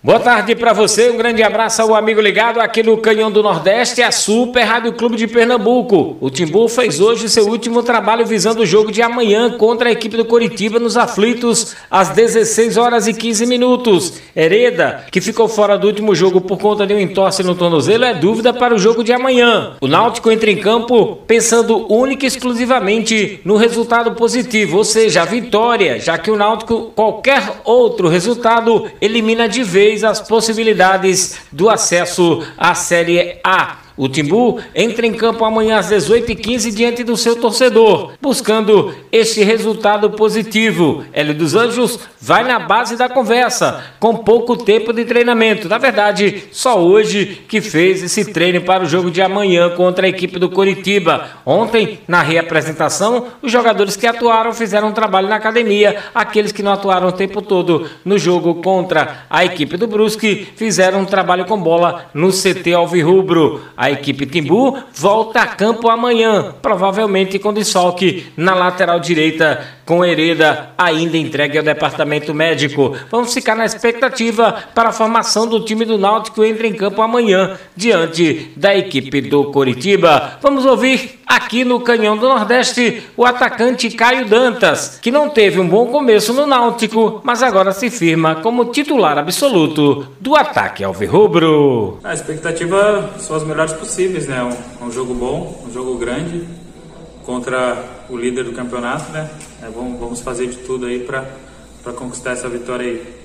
Boa tarde para você, um grande abraço ao amigo ligado aqui no Canhão do Nordeste, a Super Rádio Clube de Pernambuco. O Timbu fez hoje seu último trabalho visando o jogo de amanhã contra a equipe do Coritiba nos aflitos às 16 horas e 15 minutos. Hereda, que ficou fora do último jogo por conta de um entorse no tornozelo, é dúvida para o jogo de amanhã. O Náutico entra em campo pensando única e exclusivamente no resultado positivo, ou seja, a vitória, já que o Náutico, qualquer outro resultado, elimina de vez as possibilidades do acesso à Série A. O Timbu entra em campo amanhã às 18h15 diante do seu torcedor, buscando este resultado positivo. Hélio dos Anjos vai na base da conversa, com pouco tempo de treinamento. Na verdade, só hoje que fez esse treino para o jogo de amanhã contra a equipe do Coritiba. Ontem, na reapresentação, os jogadores que atuaram fizeram um trabalho na academia. Aqueles que não atuaram o tempo todo no jogo contra a equipe do Brusque fizeram um trabalho com bola no CT Alvirrubro. A a equipe Timbu volta a campo amanhã, provavelmente com desfalque na lateral direita, com Hereda ainda entregue ao departamento médico. Vamos ficar na expectativa para a formação do time do Náutico entra em campo amanhã, diante da equipe do Coritiba. Vamos ouvir aqui no Canhão do Nordeste o atacante Caio Dantas, que não teve um bom começo no Náutico, mas agora se firma como titular absoluto do ataque alvirrubro. A expectativa são as melhores possíveis, né? Um, um, jogo bom, um jogo grande contra o líder do campeonato, né? É bom, vamos fazer de tudo aí para conquistar essa vitória aí.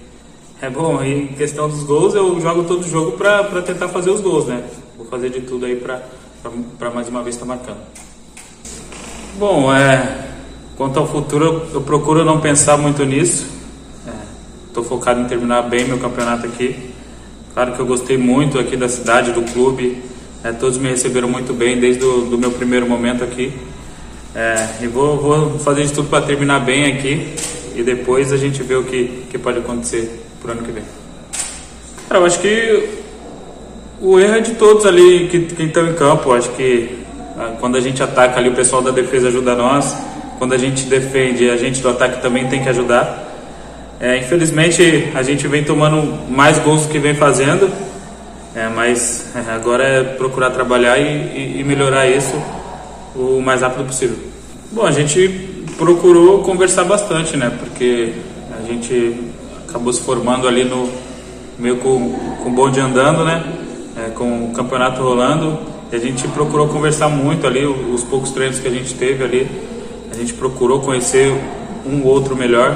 É bom, em questão dos gols, eu jogo todo jogo para tentar fazer os gols, né? Vou fazer de tudo aí para mais uma vez estar tá marcando. Bom, é, quanto ao futuro, eu procuro não pensar muito nisso. Estou é, focado em terminar bem meu campeonato aqui. Claro que eu gostei muito aqui da cidade, do clube, é, todos me receberam muito bem desde o meu primeiro momento aqui. É, e vou, vou fazer de tudo para terminar bem aqui e depois a gente vê o que, que pode acontecer pro ano que vem. Cara, eu acho que o erro é de todos ali que, que estão em campo. Acho que ah, quando a gente ataca ali, o pessoal da defesa ajuda nós. Quando a gente defende, a gente do ataque também tem que ajudar. É, infelizmente, a gente vem tomando mais gols do que vem fazendo. É, mas é, agora é procurar trabalhar e, e, e, melhorar isso o mais rápido possível. Bom, a gente procurou conversar bastante, né? Porque a gente acabou se formando ali no meio com, com o bonde andando, né? Com o campeonato rolando. A gente procurou conversar muito ali, os poucos treinos que a gente teve ali. A gente procurou conhecer um outro melhor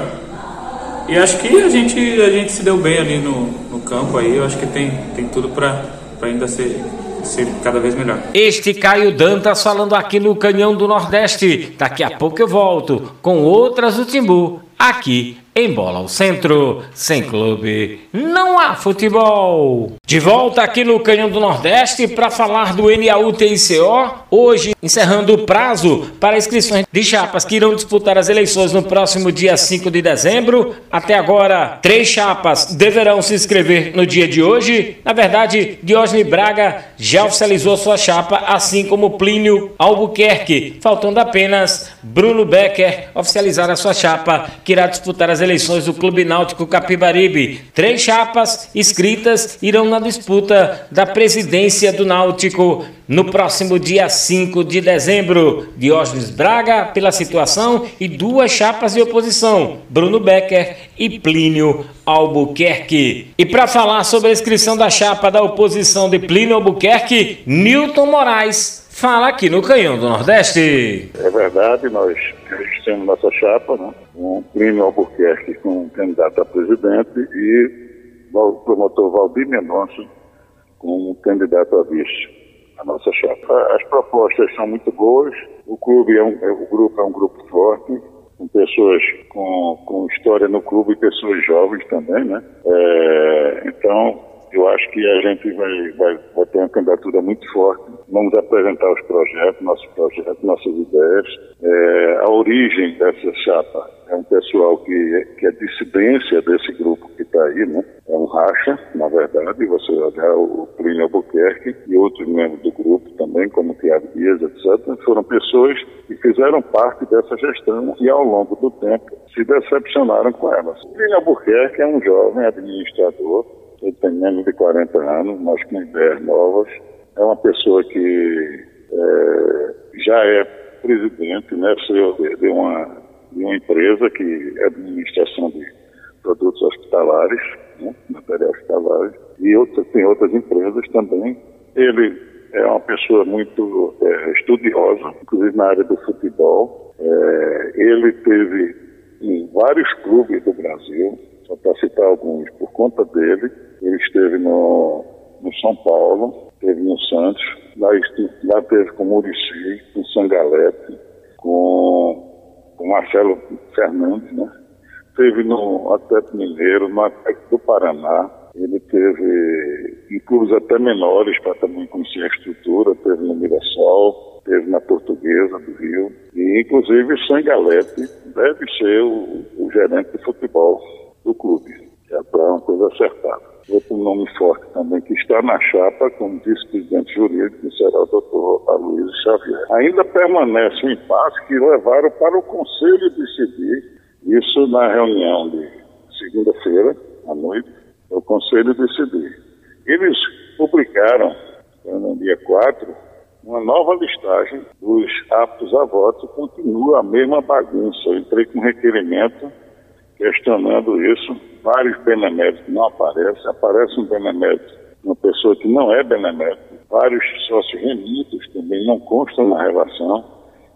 e acho que a gente, a gente se deu bem ali no, no campo aí. Eu acho que tem, tem tudo para ainda ser, ser cada vez melhor. Este Caio Dantas falando aqui no Canhão do Nordeste. Daqui a pouco eu volto com outras do Timbu aqui em Bola ao Centro, sem clube, não há futebol. De volta aqui no Canhão do Nordeste para falar do NAU-TICO, hoje encerrando o prazo para inscrições de chapas que irão disputar as eleições no próximo dia 5 de dezembro. Até agora, três chapas deverão se inscrever no dia de hoje. Na verdade, Diógenes Braga já oficializou sua chapa, assim como Plínio Albuquerque, faltando apenas Bruno Becker oficializar a sua chapa, que irá disputar as eleições do Clube Náutico Capibaribe. Três chapas inscritas irão na disputa da presidência do Náutico no próximo dia 5 de dezembro. Diógenes Braga pela situação e duas chapas de oposição, Bruno Becker e Plínio Albuquerque. E para falar sobre a inscrição da chapa da oposição de Plínio Albuquerque, Newton Moraes fala aqui no Canhão do Nordeste. É verdade, nós temos nossa chapa, né? um Plínio Albuquerque como candidato a presidente e o promotor Valdir Mendonça como candidato a vice. A nossa chapa. As propostas são muito boas, o clube é um, é, o grupo é um grupo forte, com pessoas com, com história no clube e pessoas jovens também, né? É, então, eu acho que a gente vai, vai, vai, ter uma candidatura muito forte. Vamos apresentar os projetos, nossos projetos, nossas ideias. É, a origem dessa chapa é um pessoal que, que é dissidência desse grupo que está aí, né? Racha, na verdade, você olhar o Plínio Albuquerque e outros membros do grupo também, como Tiago Dias, etc., foram pessoas que fizeram parte dessa gestão e ao longo do tempo se decepcionaram com elas. Plínio Albuquerque é um jovem administrador, ele tem menos de 40 anos, mas com ideias novas, é uma pessoa que é, já é presidente, né, de uma, de uma empresa que é administração de produtos hospitalares, né, materiais hospitalares, e outras, tem outras empresas também. Ele é uma pessoa muito é, estudiosa, inclusive na área do futebol. É, ele teve em vários clubes do Brasil, só para citar alguns, por conta dele, ele esteve no, no São Paulo, teve no Santos, lá, lá teve com Murici, com Sangalete, com, com Marcelo Fernandes, né? Teve no Atlético Mineiro, no Atlético do Paraná, ele teve em clubes até menores para também conhecer a estrutura, teve no Mirassol, teve na Portuguesa do Rio, e inclusive Sangalete deve ser o, o gerente de futebol do clube. Já está uma coisa acertada. Outro nome forte também que está na chapa como vice-presidente jurídico será o doutor Aloysio Xavier. Ainda permanece um impasse que levaram para o Conselho decidir isso na reunião de segunda-feira à noite, o Conselho decidir. Eles publicaram, no dia 4, uma nova listagem dos aptos a voto, continua a mesma bagunça. Eu entrei com requerimento questionando isso, vários beneméritos não aparecem, aparece um benemérito, uma pessoa que não é benemérito, vários sócios remitos também não constam na relação,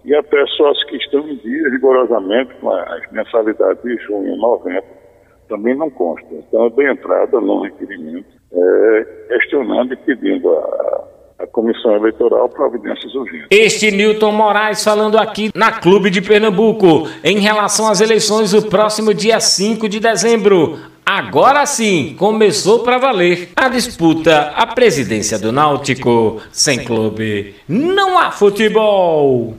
e até sócios que estão em dia rigorosamente com as mensalidades de junho e novembro também não constam. Então eu dei entrada no requerimento, é, questionando e pedindo a, a Comissão Eleitoral providências urgentes. Este Newton Moraes falando aqui na Clube de Pernambuco em relação às eleições do próximo dia 5 de dezembro. Agora sim, começou para valer a disputa à presidência do Náutico. Sem clube, não há futebol.